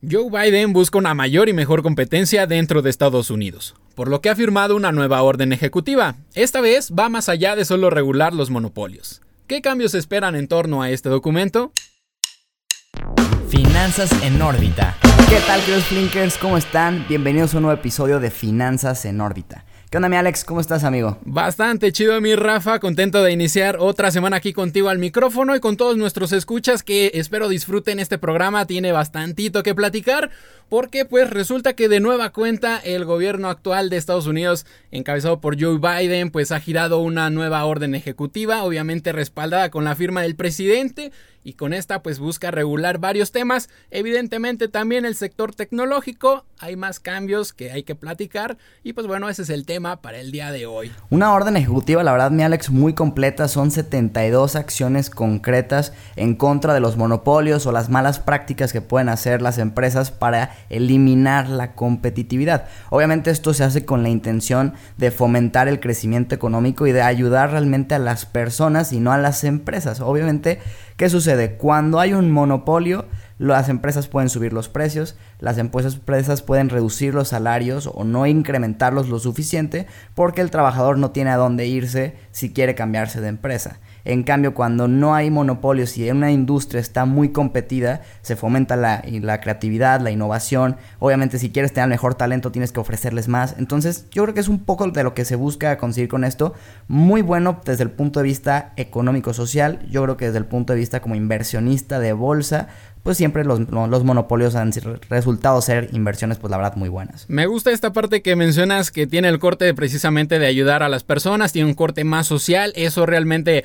Joe Biden busca una mayor y mejor competencia dentro de Estados Unidos, por lo que ha firmado una nueva orden ejecutiva. Esta vez va más allá de solo regular los monopolios. ¿Qué cambios esperan en torno a este documento? Finanzas en órbita. ¿Qué tal, queridos Flinkers? ¿Cómo están? Bienvenidos a un nuevo episodio de Finanzas en órbita. ¿Qué onda, mi Alex? ¿Cómo estás, amigo? Bastante chido, mi Rafa. Contento de iniciar otra semana aquí contigo al micrófono y con todos nuestros escuchas que espero disfruten este programa. Tiene bastantito que platicar porque pues resulta que de nueva cuenta el gobierno actual de Estados Unidos, encabezado por Joe Biden, pues ha girado una nueva orden ejecutiva, obviamente respaldada con la firma del presidente y con esta pues busca regular varios temas, evidentemente también el sector tecnológico, hay más cambios que hay que platicar y pues bueno, ese es el tema para el día de hoy. Una orden ejecutiva, la verdad mi Alex, muy completa, son 72 acciones concretas en contra de los monopolios o las malas prácticas que pueden hacer las empresas para eliminar la competitividad. Obviamente esto se hace con la intención de fomentar el crecimiento económico y de ayudar realmente a las personas y no a las empresas. Obviamente ¿Qué sucede? Cuando hay un monopolio, las empresas pueden subir los precios, las empresas pueden reducir los salarios o no incrementarlos lo suficiente porque el trabajador no tiene a dónde irse si quiere cambiarse de empresa. En cambio, cuando no hay monopolios y una industria está muy competida, se fomenta la, la, creatividad, la innovación. Obviamente, si quieres tener mejor talento, tienes que ofrecerles más. Entonces, yo creo que es un poco de lo que se busca conseguir con esto. Muy bueno desde el punto de vista económico-social. Yo creo que desde el punto de vista como inversionista de bolsa, pues siempre los, los, monopolios han resultado ser inversiones, pues la verdad, muy buenas. Me gusta esta parte que mencionas que tiene el corte precisamente de ayudar a las personas, tiene un corte más social, eso realmente,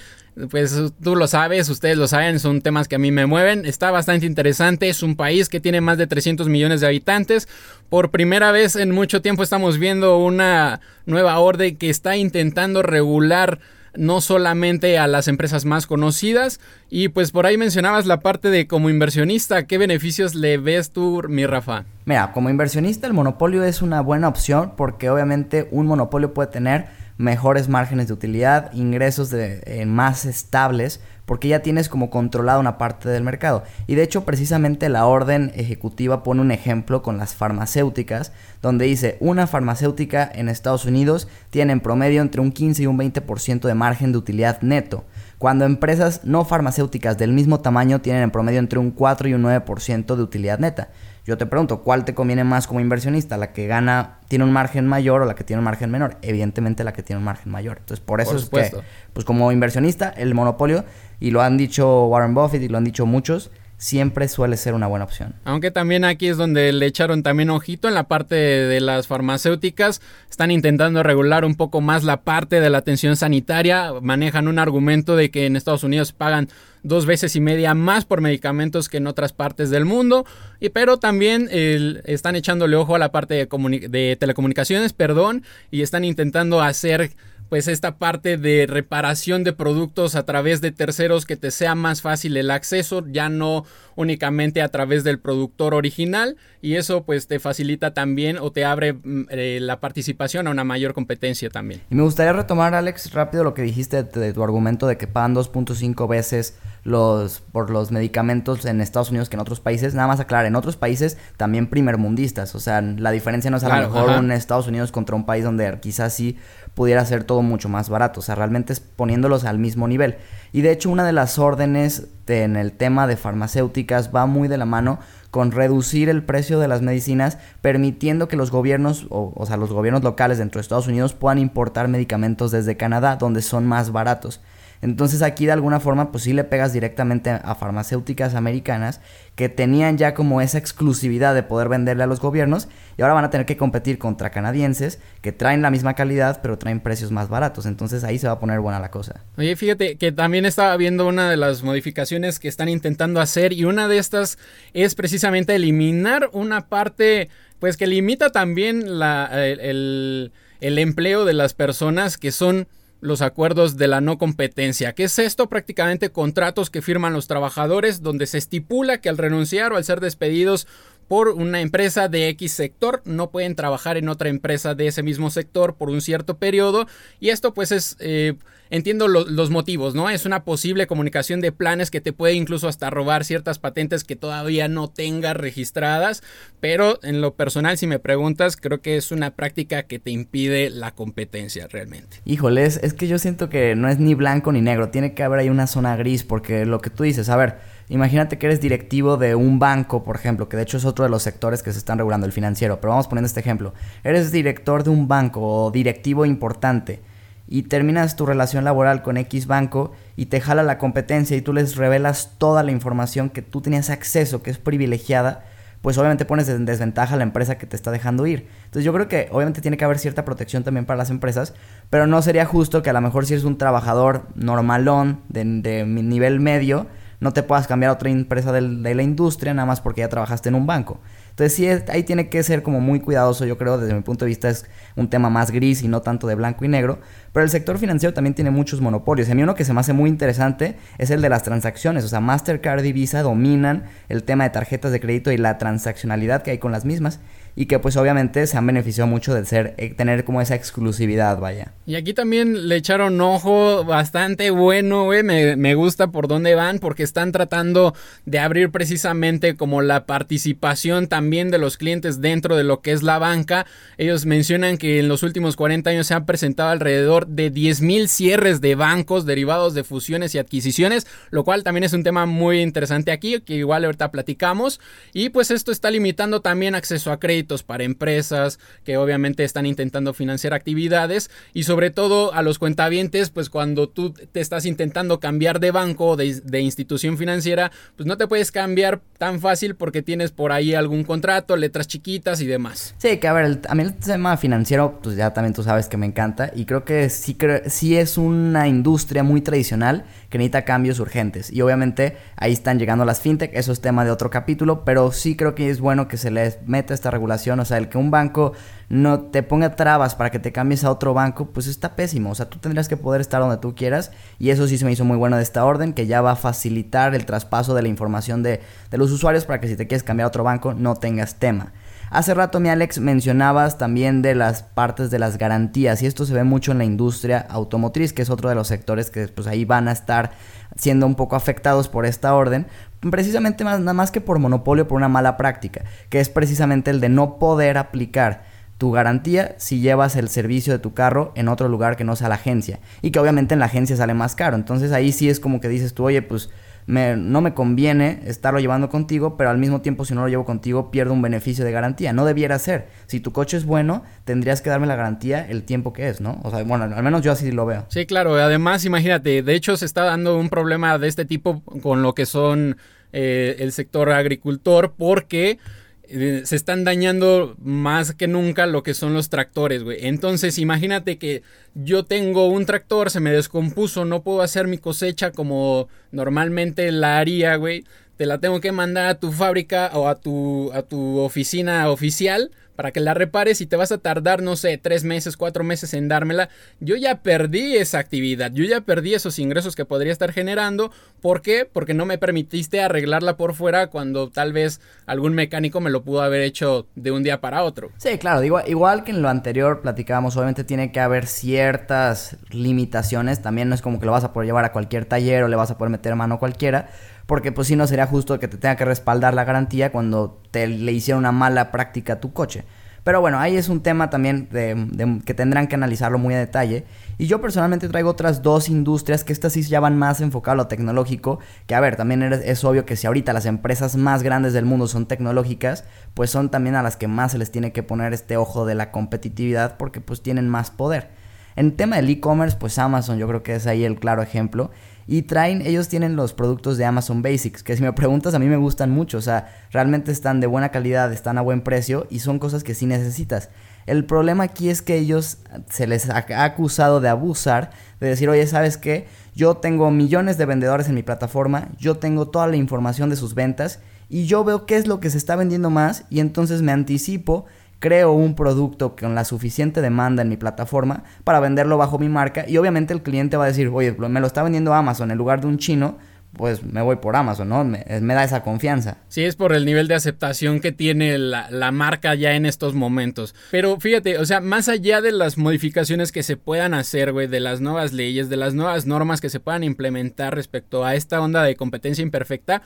pues tú lo sabes, ustedes lo saben, son temas que a mí me mueven, está bastante interesante, es un país que tiene más de 300 millones de habitantes, por primera vez en mucho tiempo estamos viendo una nueva orden que está intentando regular no solamente a las empresas más conocidas. Y pues por ahí mencionabas la parte de como inversionista, ¿qué beneficios le ves tú, mi Rafa? Mira, como inversionista el monopolio es una buena opción porque obviamente un monopolio puede tener mejores márgenes de utilidad, ingresos eh, más estables, porque ya tienes como controlada una parte del mercado. Y de hecho, precisamente la orden ejecutiva pone un ejemplo con las farmacéuticas, donde dice, una farmacéutica en Estados Unidos tiene en promedio entre un 15 y un 20% de margen de utilidad neto, cuando empresas no farmacéuticas del mismo tamaño tienen en promedio entre un 4 y un 9% de utilidad neta. Yo te pregunto, ¿cuál te conviene más como inversionista? ¿La que gana, tiene un margen mayor o la que tiene un margen menor? Evidentemente la que tiene un margen mayor. Entonces, por eso es que, pues como inversionista, el monopolio, y lo han dicho Warren Buffett y lo han dicho muchos, siempre suele ser una buena opción. Aunque también aquí es donde le echaron también ojito en la parte de, las farmacéuticas, están intentando regular un poco más la parte de la atención sanitaria, manejan un argumento de que en Estados Unidos pagan dos veces y media más por medicamentos que en otras partes del mundo, y, pero también están echándole ojo a la parte de, de telecomunicaciones, perdón, y están intentando hacer pues esta parte de reparación de productos a través de terceros que te sea más fácil el acceso, ya no únicamente a través del productor original y eso pues te facilita también o te abre mm, eh, la participación a una mayor competencia también. Y me gustaría retomar Alex rápido lo que dijiste de, tu argumento de que pagan 2.5 veces los por los medicamentos en Estados Unidos que en otros países. Nada más aclarar, en otros países también primermundistas. O sea, la diferencia no es a lo mejor un Estados Unidos contra un país donde quizás sí pudiera ser todo mucho más barato. O sea, realmente es poniéndolos al mismo nivel. Y de hecho, una de las órdenes en el tema de farmacéuticas va muy de la mano con reducir el precio de las medicinas, permitiendo que los gobiernos, o, o sea, los gobiernos locales dentro de Estados Unidos puedan importar medicamentos desde Canadá, donde son más baratos. Entonces aquí de alguna forma pues sí le pegas directamente a farmacéuticas americanas que tenían ya como esa exclusividad de poder venderle a los gobiernos y ahora van a tener que competir contra canadienses que traen la misma calidad pero traen precios más baratos. Entonces ahí se va a poner buena la cosa. Oye, fíjate que también estaba viendo una de las modificaciones que están intentando hacer y una de estas es precisamente eliminar una parte pues que limita también la, el, el empleo de las personas que son los acuerdos de la no competencia. ¿Qué es esto? Prácticamente contratos que firman los trabajadores donde se estipula que al renunciar o al ser despedidos por una empresa de X sector, no pueden trabajar en otra empresa de ese mismo sector por un cierto periodo y esto pues es, eh, entiendo los motivos, ¿no? Es una posible comunicación de planes que te puede incluso hasta robar ciertas patentes que todavía no tengas registradas, pero en lo personal si me preguntas creo que es una práctica que te impide la competencia realmente. Híjoles, es que yo siento que no es ni blanco ni negro, tiene que haber ahí una zona gris porque lo que tú dices, a ver, Imagínate que eres directivo de un banco, por ejemplo, que de hecho es otro de los sectores que se están regulando, el financiero, pero vamos poniendo este ejemplo. Eres director de un banco o directivo importante y terminas tu relación laboral con X banco y te jala la competencia y tú les revelas toda la información que tú tenías acceso, que es privilegiada, pues obviamente pones en desventaja a la empresa que te está dejando ir. Entonces yo creo que obviamente tiene que haber cierta protección también para las empresas, pero no sería justo que a lo mejor si eres un trabajador normalón de, de nivel medio, no te puedas cambiar a otra empresa de, la industria nada más porque ya trabajaste en un banco. Entonces sí, ahí tiene que ser como muy cuidadoso, yo creo, desde mi punto de vista es un tema más gris y no tanto de blanco y negro, pero el sector financiero también tiene muchos monopolios. A mí uno que se me hace muy interesante es el de las transacciones, o sea, Mastercard y Visa dominan el tema de tarjetas de crédito y la transaccionalidad que hay con las mismas y que pues obviamente se han beneficiado mucho de ser eh, tener como esa exclusividad, vaya. Y aquí también le echaron ojo bastante bueno, güey, me, me, gusta por dónde van porque están tratando de abrir precisamente como la participación también de los clientes dentro de lo que es la banca. Ellos mencionan que en los últimos 40 años se han presentado alrededor de 10.000 cierres de bancos derivados de fusiones y adquisiciones, lo cual también es un tema muy interesante aquí, que igual ahorita platicamos. Y pues esto está limitando también acceso a crédito para empresas que obviamente están intentando financiar actividades y sobre todo a los cuentavientes, pues cuando tú te estás intentando cambiar de banco o de, institución financiera, pues no te puedes cambiar tan fácil porque tienes por ahí algún contrato, letras chiquitas y demás. Sí, que a ver, a mí el tema financiero, pues ya también tú sabes que me encanta y creo que sí, sí es una industria muy tradicional que necesita cambios urgentes y obviamente ahí están llegando las fintech, eso es tema de otro capítulo, pero sí creo que es bueno que se les meta esta regulación o sea, el que un banco no te ponga trabas para que te cambies a otro banco, pues está pésimo. O sea, tú tendrías que poder estar donde tú quieras y eso sí se me hizo muy bueno de esta orden, que ya va a facilitar el traspaso de la información de, de los usuarios para que si te quieres cambiar a otro banco no tengas tema. Hace rato, mi Alex, mencionabas también de las partes de las garantías y esto se ve mucho en la industria automotriz, que es otro de los sectores que pues ahí van a estar siendo un poco afectados por esta orden, precisamente más, nada más que por monopolio, por una mala práctica, que es precisamente el de no poder aplicar tu garantía si llevas el servicio de tu carro en otro lugar que no sea la agencia y que obviamente en la agencia sale más caro. Entonces ahí sí es como que dices tú, oye, pues no me conviene estarlo llevando contigo, pero al mismo tiempo si no lo llevo contigo pierdo un beneficio de garantía. No debiera ser. Si tu coche es bueno, tendrías que darme la garantía el tiempo que es, ¿no? O sea, bueno, al menos yo así lo veo. Sí, claro. Además, imagínate, de hecho se está dando un problema de este tipo con lo que son eh, el sector agricultor porque se están dañando más que nunca lo que son los tractores, güey. Entonces, imagínate que yo tengo un tractor, se me descompuso, no puedo hacer mi cosecha como normalmente la haría, güey. Te la tengo que mandar a tu fábrica o a tu, a tu oficina oficial para que la repares y te vas a tardar, no sé, tres meses, cuatro meses en dármela. Yo ya perdí esa actividad, yo ya perdí esos ingresos que podría estar generando. ¿Por qué? Porque no me permitiste arreglarla por fuera cuando tal vez algún mecánico me lo pudo haber hecho de un día para otro. Sí, claro, igual, que en lo anterior platicábamos, obviamente tiene que haber ciertas limitaciones. También no es como que lo vas a poder llevar a cualquier taller o le vas a poder meter mano a cualquiera porque pues si no sería justo que te tenga que respaldar la garantía cuando te le hiciera una mala práctica a tu coche. Pero bueno, ahí es un tema también de, que tendrán que analizarlo muy a detalle. Y yo personalmente traigo otras dos industrias que estas sí ya van más enfocado a lo tecnológico. Que a ver, también es obvio que si ahorita las empresas más grandes del mundo son tecnológicas, pues son también a las que más se les tiene que poner este ojo de la competitividad porque pues tienen más poder. En tema del e-commerce, pues Amazon yo creo que es ahí el claro ejemplo. Y traen, ellos tienen los productos de Amazon Basics, que si me preguntas a mí me gustan mucho, o sea, realmente están de buena calidad, están a buen precio y son cosas que sí necesitas. El problema aquí es que ellos se les ha acusado de abusar, de decir, oye, ¿sabes qué? Yo tengo millones de vendedores en mi plataforma, yo tengo toda la información de sus ventas y yo veo qué es lo que se está vendiendo más y entonces me anticipo creo un producto con la suficiente demanda en mi plataforma para venderlo bajo mi marca y obviamente el cliente va a decir, oye, me lo está vendiendo Amazon en lugar de un chino, pues me voy por Amazon, ¿no? Me, da esa confianza. Sí, es por el nivel de aceptación que tiene la, la, marca ya en estos momentos. Pero fíjate, o sea, más allá de las modificaciones que se puedan hacer, güey, de las nuevas leyes, de las nuevas normas que se puedan implementar respecto a esta onda de competencia imperfecta,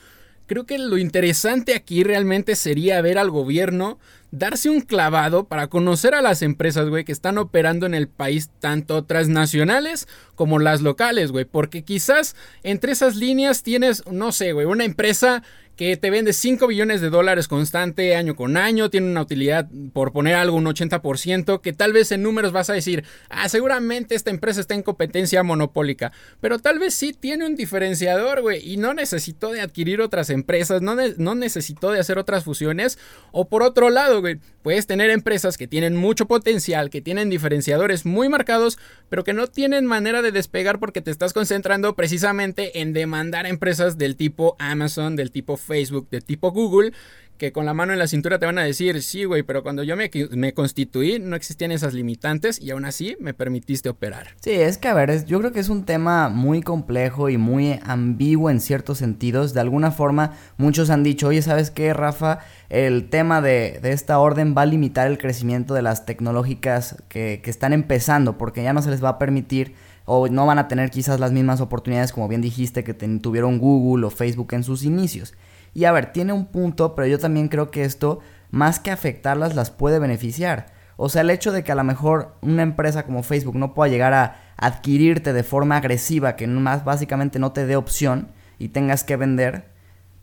creo que lo interesante aquí realmente sería ver al gobierno darse un clavado para conocer a las empresas, güey, que están operando en el país, tanto transnacionales como las locales, güey. Porque quizás entre esas líneas tienes, no sé, güey, una empresa que te vende 5 billones de dólares constante año con año, tiene una utilidad, por poner algo, un 80%, que tal vez en números vas a decir, ah, seguramente esta empresa está en competencia monopólica, pero tal vez sí tiene un diferenciador, güey, y no necesitó de adquirir otras empresas, no, no necesitó de hacer otras fusiones, o por otro lado, güey, puedes tener empresas que tienen mucho potencial, que tienen diferenciadores muy marcados, pero que no tienen manera de despegar porque te estás concentrando precisamente en demandar empresas del tipo Amazon, del tipo Facebook de tipo Google que con la mano en la cintura te van a decir, sí, güey, pero cuando yo me, constituí no existían esas limitantes y aún así me permitiste operar. Sí, es que a ver, yo creo que es un tema muy complejo y muy ambiguo en ciertos sentidos. De alguna forma, muchos han dicho, oye, ¿sabes qué, Rafa? El tema de, esta orden va a limitar el crecimiento de las tecnológicas que están empezando porque ya no se les va a permitir o no van a tener quizás las mismas oportunidades como bien dijiste que tuvieron Google o Facebook en sus inicios. Y a ver, tiene un punto, pero yo también creo que esto, más que afectarlas, las puede beneficiar. O sea, el hecho de que a lo mejor una empresa como Facebook no pueda llegar a adquirirte de forma agresiva, que más básicamente no te dé opción y tengas que vender,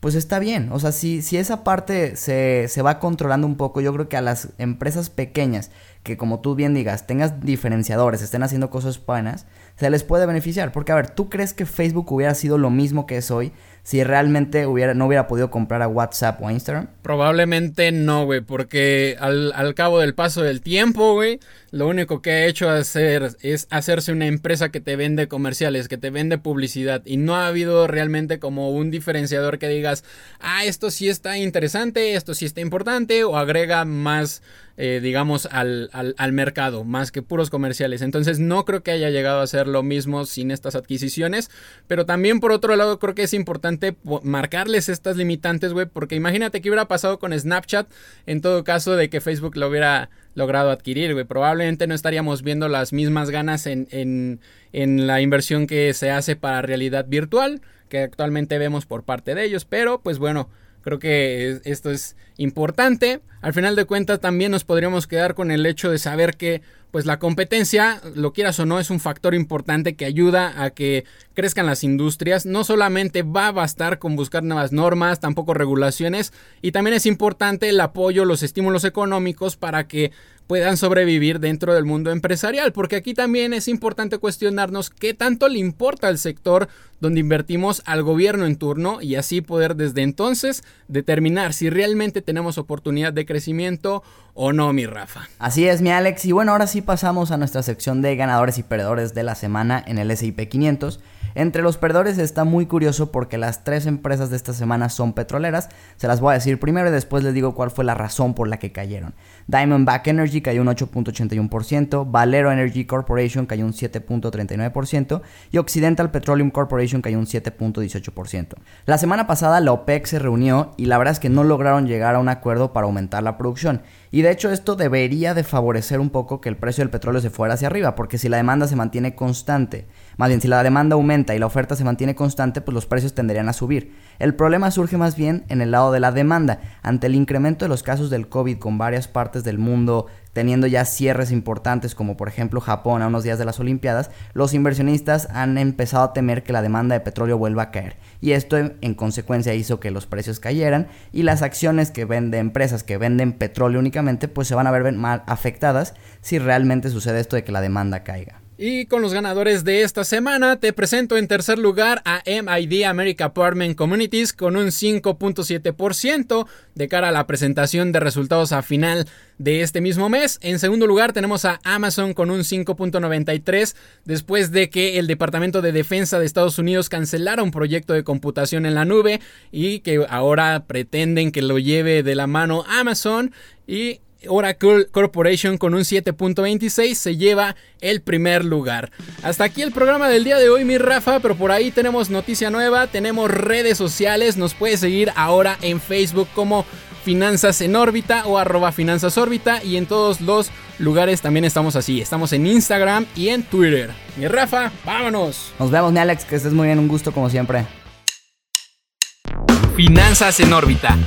pues está bien. O sea, si, si esa parte se, se va controlando un poco, yo creo que a las empresas pequeñas, que como tú bien digas, tengas diferenciadores, estén haciendo cosas buenas, se les puede beneficiar. Porque, a ver, ¿tú crees que Facebook hubiera sido lo mismo que es hoy si realmente hubiera, no hubiera podido comprar a WhatsApp o Instagram? Probablemente no, güey, porque al, al, cabo del paso del tiempo, güey, lo único que ha hecho hacer es hacerse una empresa que te vende comerciales, que te vende publicidad, y no ha habido realmente como un diferenciador que digas, ah, esto sí está interesante, esto sí está importante, o agrega más eh, digamos, al, al, mercado, más que puros comerciales. Entonces no creo que haya llegado a ser lo mismo sin estas adquisiciones, pero también por otro lado creo que es importante marcarles estas limitantes, güey, porque imagínate qué hubiera pasado con Snapchat en todo caso de que Facebook lo hubiera logrado adquirir, güey. Probablemente no estaríamos viendo las mismas ganas en, en, en la inversión que se hace para realidad virtual que actualmente vemos por parte de ellos, pero pues bueno, Creo que esto es importante. Al final de cuentas también nos podríamos quedar con el hecho de saber que pues la competencia, lo quieras o no, es un factor importante que ayuda a que crezcan las industrias. No solamente va a bastar con buscar nuevas normas, tampoco regulaciones, y también es importante el apoyo, los estímulos económicos para que puedan sobrevivir dentro del mundo empresarial, porque aquí también es importante cuestionarnos qué tanto le importa al sector donde invertimos al gobierno en turno y así poder desde entonces determinar si realmente tenemos oportunidad de crecimiento o no, mi Rafa. Así es, mi Alex, y bueno, ahora sí pasamos a nuestra sección de ganadores y perdedores de la semana en el SIP 500. Entre los perdedores está muy curioso porque las tres empresas de esta semana son petroleras. Se las voy a decir primero y después les digo cuál fue la razón por la que cayeron. Diamondback Energy cayó un 8.81%, Valero Energy Corporation cayó un 7.39% y Occidental Petroleum Corporation cayó un 7.18%. La semana pasada la OPEC se reunió y la verdad es que no lograron llegar a un acuerdo para aumentar la producción. Y de hecho esto debería de favorecer un poco que el precio del petróleo se fuera hacia arriba, porque si la demanda se mantiene constante, más bien si la demanda aumenta y la oferta se mantiene constante, pues los precios tenderían a subir. El problema surge más bien en el lado de la demanda, ante el incremento de los casos del COVID con varias partes del mundo teniendo ya cierres importantes como por ejemplo Japón a unos días de las Olimpiadas, los inversionistas han empezado a temer que la demanda de petróleo vuelva a caer. Y esto en consecuencia hizo que los precios cayeran y las acciones que venden empresas que venden petróleo únicamente pues se van a ver mal afectadas si realmente sucede esto de que la demanda caiga. Y con los ganadores de esta semana te presento en tercer lugar a MID America Apartment Communities con un 5.7% de cara a la presentación de resultados a final de este mismo mes. En segundo lugar tenemos a Amazon con un 5.93 después de que el Departamento de Defensa de Estados Unidos cancelara un proyecto de computación en la nube y que ahora pretenden que lo lleve de la mano Amazon. Y Oracle Corporation con un 7.26 se lleva el primer lugar. Hasta aquí el programa del día de hoy, mi Rafa, pero por ahí tenemos noticia nueva, tenemos redes sociales, nos puedes seguir ahora en Facebook como Finanzas en órbita o arroba Finanzas órbita y en todos los lugares también estamos así. Estamos en Instagram y en Twitter. Mi Rafa, vámonos. Nos vemos, mi Alex, que estés muy bien, un gusto como siempre. Finanzas en órbita